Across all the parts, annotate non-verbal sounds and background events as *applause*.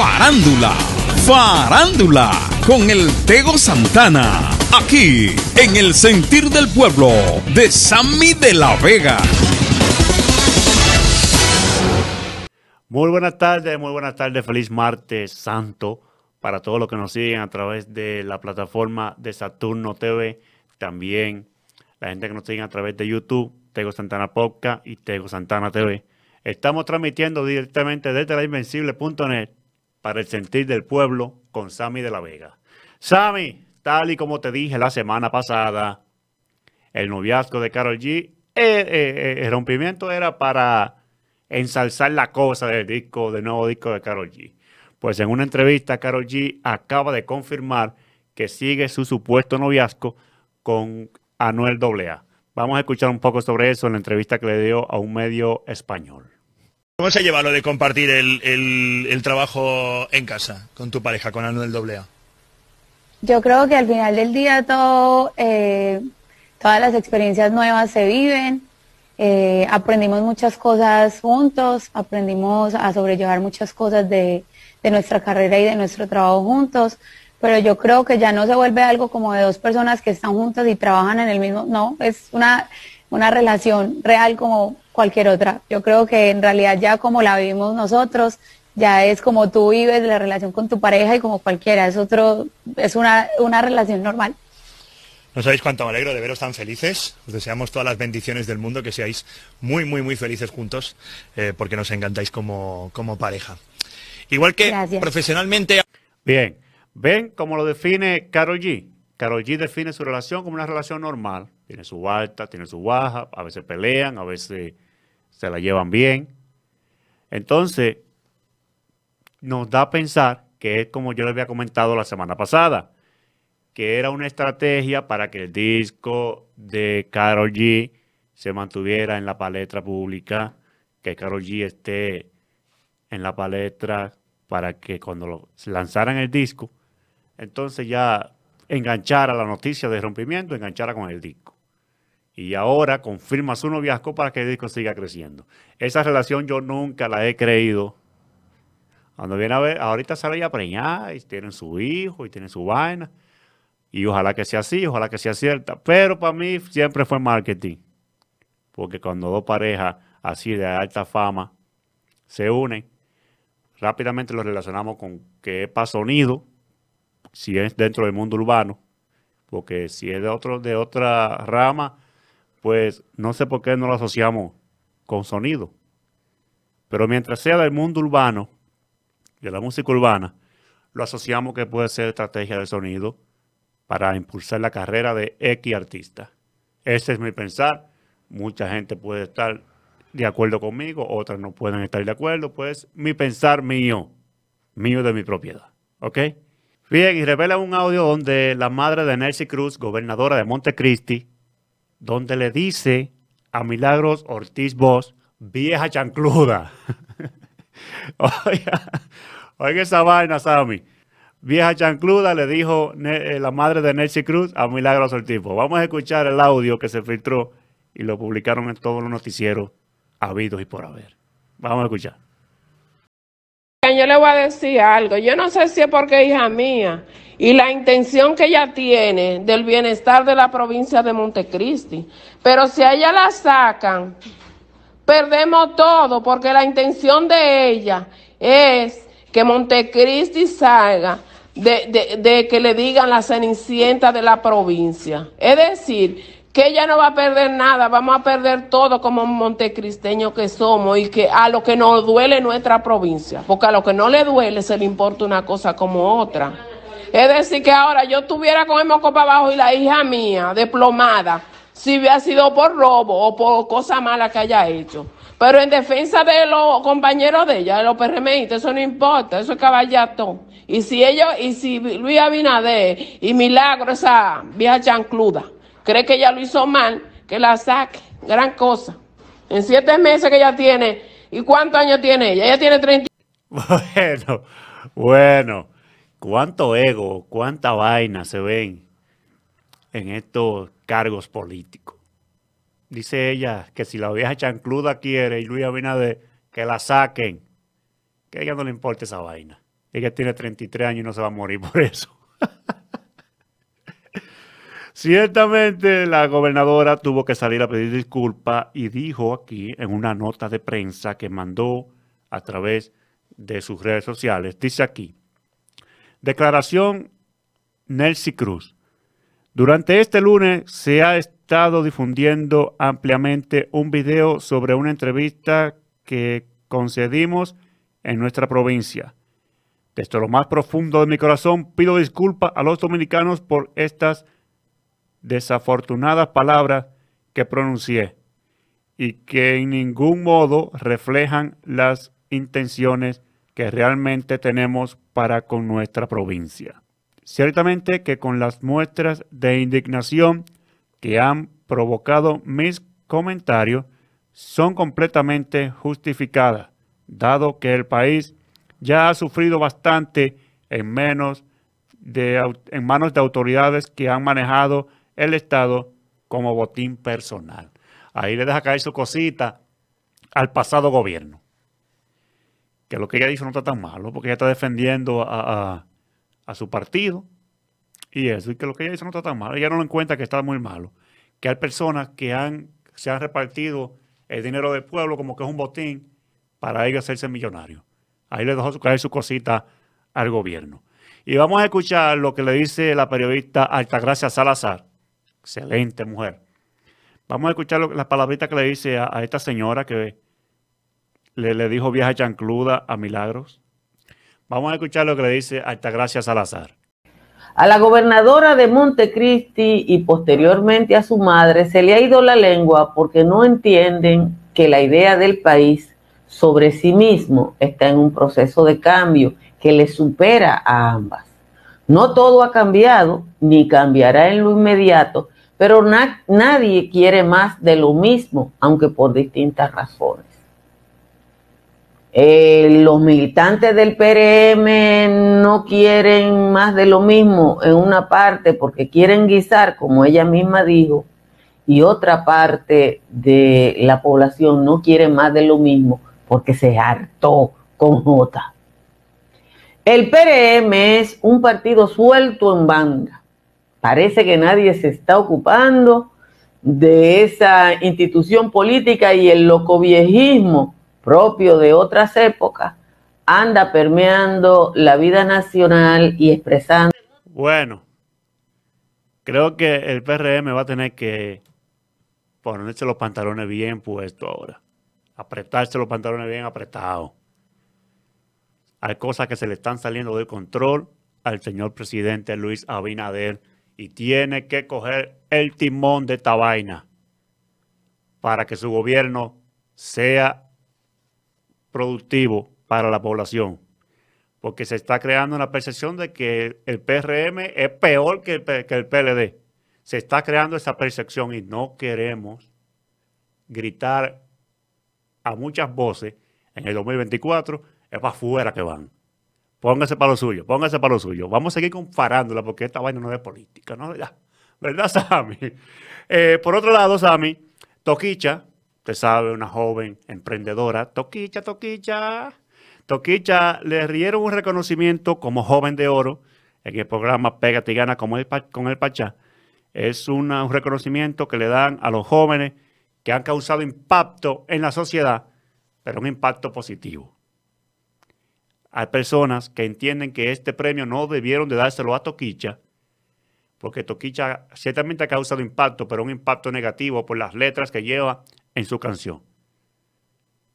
Farándula, farándula, con el Tego Santana, aquí en el sentir del pueblo de Sammy de la Vega. Muy buenas tardes, muy buenas tardes, feliz martes santo para todos los que nos siguen a través de la plataforma de Saturno TV, también la gente que nos sigue a través de YouTube, Tego Santana Podcast y Tego Santana TV. Estamos transmitiendo directamente desde la invencible.net para el sentir del pueblo con Sammy de la Vega. Sammy, tal y como te dije la semana pasada, el noviazgo de Carol G, eh, eh, eh, el rompimiento era para ensalzar la cosa del disco, del nuevo disco de Carol G. Pues en una entrevista, Carol G acaba de confirmar que sigue su supuesto noviazgo con Anuel AA. Vamos a escuchar un poco sobre eso en la entrevista que le dio a un medio español. ¿Cómo se lleva lo de compartir el, trabajo en casa con tu pareja, con Anuel AA? Yo creo que al final del día todo, eh, todas las experiencias nuevas se viven, eh, aprendimos muchas cosas juntos, aprendimos a sobrellevar muchas cosas de, de nuestra carrera y de nuestro trabajo juntos, pero yo creo que ya no se vuelve algo como de dos personas que están juntas y trabajan en el mismo, no, es una, una relación real como cualquier otra. Yo creo que en realidad ya como la vivimos nosotros, ya es como tú vives la relación con tu pareja y como cualquiera, es otro, es una, una relación normal. No sabéis cuánto me alegro de veros tan felices. Os deseamos todas las bendiciones del mundo, que seáis muy, muy, muy felices juntos, eh, porque nos encantáis como, como pareja. Igual que profesionalmente. Bien, ven cómo lo define Carol G. Carol G define su relación como una relación normal. Tiene su alta, tiene su baja, a veces pelean, a veces se la llevan bien. Entonces, nos da a pensar que es como yo les había comentado la semana pasada, que era una estrategia para que el disco de Carol G se mantuviera en la palestra pública, que Carol G esté en la palestra para que cuando lanzaran el disco, entonces ya enganchara la noticia de rompimiento, enganchara con el disco y ahora confirma su noviazgo para que el disco siga creciendo. Esa relación yo nunca la he creído. Cuando viene a ver, ahorita sale ya preñada y tienen su hijo y tienen su vaina. Y ojalá que sea así, ojalá que sea cierta. Pero para mí siempre fue marketing. Porque cuando dos parejas así de alta fama se unen, rápidamente lo relacionamos con que es para sonido, si es dentro del mundo urbano. Porque si es de, otro, de otra rama, pues no sé por qué no lo asociamos con sonido. Pero mientras sea del mundo urbano, de la música urbana, lo asociamos que puede ser estrategia de sonido para impulsar la carrera de X artista. Ese es mi pensar. Mucha gente puede estar de acuerdo conmigo, otras no pueden estar de acuerdo. Pues mi pensar mío, mío de mi propiedad. ¿Ok? Bien, y revela un audio donde la madre de Nancy Cruz, gobernadora de Montecristi, donde le dice a Milagros Ortiz Bosch, vieja chancluda. *laughs* oiga, oiga esa vaina, Sammy. Vieja chancluda le dijo eh, la madre de Nancy Cruz a Milagros Ortiz Bosch. Vamos a escuchar el audio que se filtró y lo publicaron en todos los noticieros habidos y por haber. Vamos a escuchar. Yo le voy a decir algo. Yo no sé si es porque hija mía y la intención que ella tiene del bienestar de la provincia de Montecristi. Pero si a ella la sacan, perdemos todo, porque la intención de ella es que Montecristi salga de, de que le digan la cenicienta de la provincia. Es decir, que ella no va a perder nada, vamos a perder todo como montecristeños que somos y que a lo que nos duele nuestra provincia, porque a lo que no le duele se le importa una cosa como otra. Es decir, que ahora yo estuviera con el moco para abajo y la hija mía, diplomada, si hubiera sido por robo o por cosa mala que haya hecho. Pero en defensa de los compañeros de ella, de los PRMistas, eso no importa, eso es caballato. Y si ellos, y si Luis Abinader y Milagro, esa vieja chancluda, cree que ella lo hizo mal, que la saque, gran cosa. En siete meses que ella tiene, ¿y cuántos años tiene ella? Ella tiene 30. *laughs* Bueno, bueno cuánto ego, cuánta vaina se ven en estos cargos políticos. Dice ella que si la vieja chancluda quiere y Luis Abinader que la saquen, que a ella no le importa esa vaina. Ella tiene 33 años y no se va a morir por eso. Ciertamente la gobernadora tuvo que salir a pedir disculpas y dijo aquí en una nota de prensa que mandó a través de sus redes sociales, dice aquí, declaración Nelcy Cruz. Durante este lunes se ha estado difundiendo ampliamente un video sobre una entrevista que concedimos en nuestra provincia. Desde lo más profundo de mi corazón pido disculpas a los dominicanos por estas desafortunadas palabras que pronuncié y que en ningún modo reflejan las intenciones que realmente tenemos para con nuestra provincia. Ciertamente que con las muestras de indignación que han provocado mis comentarios son completamente justificadas, dado que el país ya ha sufrido bastante en, en manos de autoridades que han manejado el Estado como botín personal. Ahí le deja caer su cosita al pasado gobierno. Que lo que ella dice no está tan malo, porque ella está defendiendo a, su partido y eso, y que lo que ella dice no está tan malo. Ella no lo encuentra que está muy malo. Que hay personas que se han repartido el dinero del pueblo como que es un botín para ellos hacerse millonarios. Ahí le dejó caer su cosita al gobierno. Y vamos a escuchar lo que le dice la periodista Altagracia Salazar Excelente mujer. Vamos a escuchar las palabritas que le dice a, esta señora que le, le, dijo vieja chancluda a Milagros. Vamos a escuchar lo que le dice Altagracia Salazar. A la gobernadora de Montecristi y posteriormente a su madre se le ha ido la lengua porque no entienden que la idea del país sobre sí mismo está en un proceso de cambio que le supera a ambas. No todo ha cambiado ni cambiará en lo inmediato, pero nadie quiere más de lo mismo, aunque por distintas razones. Eh, los militantes del PRM no quieren más de lo mismo en una parte porque quieren guisar, como ella misma dijo, y otra parte de la población no quiere más de lo mismo porque se hartó con J. El PRM es un partido suelto en banda Parece que nadie se está ocupando de esa institución política y el locoviejismo propio de otras épocas anda permeando la vida nacional y expresando. Bueno, creo que el PRM va a tener que ponerse los pantalones bien puestos ahora. Apretarse los pantalones bien apretados. Hay cosas que se le están saliendo del control al señor presidente Luis Abinader y tiene que coger el timón de esta vaina para que su gobierno sea productivo para la población. Porque se está creando una percepción de que el PRM es peor que el, PLD. Se está creando esa percepción y no queremos gritar a muchas voces en el 2024, es para afuera que van. Póngase para lo suyo, póngase para lo suyo. Vamos a seguir con farándula porque esta vaina no es política, ¿no? ¿Verdad, *laughs* Sammy? Eh, por otro lado, Sammy, Toquicha, usted sabe, una joven emprendedora. Toquicha, Toquicha. Toquicha le rieron un reconocimiento como joven de oro en el programa Pégate y Gana con el Pachá. Es un reconocimiento que le dan a los jóvenes que han causado impacto en la sociedad, pero un impacto positivo. Hay personas que entienden que este premio no debieron de dárselo a Toquicha, porque Toquicha ciertamente ha causado impacto, pero un impacto negativo por las letras que lleva en su canción.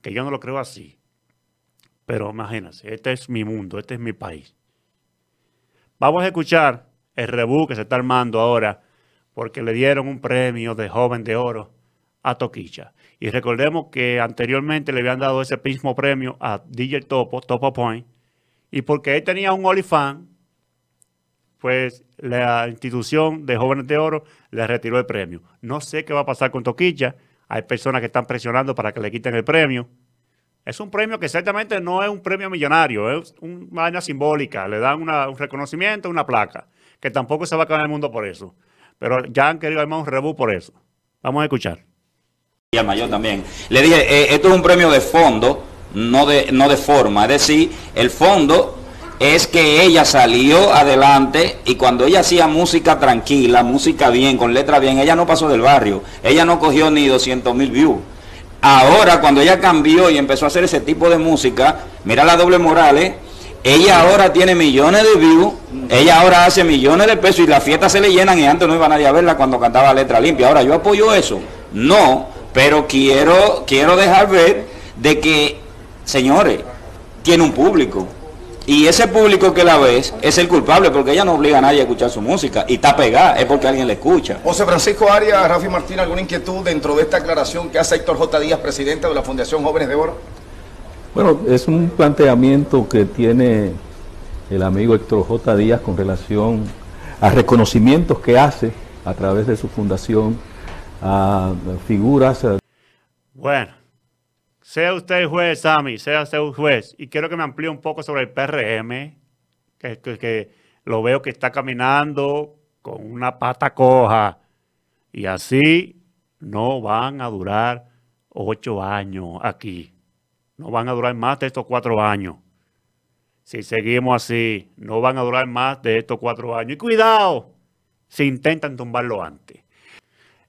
Que yo no lo creo así. Pero imagínense, este es mi mundo, este es mi país. Vamos a escuchar el rebú que se está armando ahora, porque le dieron un premio de joven de oro a Toquicha. Y recordemos que anteriormente le habían dado ese mismo premio a DJ Topo, Topo Point, y porque él tenía un olifán, pues la institución de Jóvenes de Oro le retiró el premio. No sé qué va a pasar con Toquicha. Hay personas que están presionando para que le quiten el premio. Es un premio que ciertamente no es un premio millonario, es una vaina simbólica. Le dan un reconocimiento, una placa, que tampoco se va a acabar el mundo por eso. Pero ya han querido armar un rebú por eso. Vamos a escuchar mayor también. Le dije, eh, esto es un premio de fondo, no de, no de forma. Es decir, el fondo es que ella salió adelante y cuando ella hacía música tranquila, música bien, con letra bien, ella no pasó del barrio, ella no cogió ni 200 mil views. Ahora, cuando ella cambió y empezó a hacer ese tipo de música, mira la doble moral, ¿eh? Ella ahora tiene millones de views, ella ahora hace millones de pesos y las fiestas se le llenan y antes no iba nadie a verla cuando cantaba letra limpia. Ahora, ¿yo apoyo eso? No, pero quiero, quiero dejar ver de que, señores, tiene un público. Y ese público que la ves es el culpable porque ella no obliga a nadie a escuchar su música y está pegada, es porque alguien le escucha. José Francisco Arias, Rafi Martín, ¿alguna inquietud dentro de esta aclaración que hace Héctor J. Díaz, presidente de la Fundación Jóvenes de Oro? Bueno, es un planteamiento que tiene el amigo Héctor J. Díaz con relación a reconocimientos que hace a través de su fundación figuras. Bueno sea usted juez, Sammy, sea usted juez, y quiero que me amplíe un poco sobre el PRM, que, que, lo veo que está caminando con una pata coja, y así no van a durar ocho años aquí. No van a durar más de estos cuatro años. Si seguimos así, no van a durar más de estos cuatro años. Y cuidado, si intentan tumbarlo antes.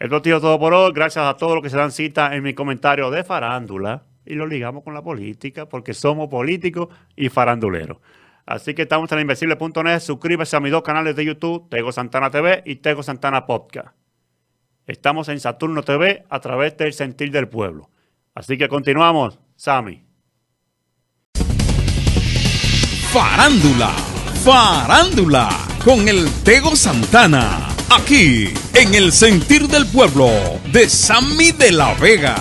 Esto ha sido todo por hoy. Gracias a todos los que se dan cita en mi comentario de farándula. Y lo ligamos con la política porque somos políticos y faranduleros. Así que estamos en invencible.net. Suscríbase a mis dos canales de YouTube, Tego Santana TV y Tego Santana Podcast. Estamos en Saturno TV a través del Sentir del Pueblo. Así que continuamos, Sami. Farándula, farándula, con el Tego Santana aquí en el sentir del pueblo de Sammy de la Vega.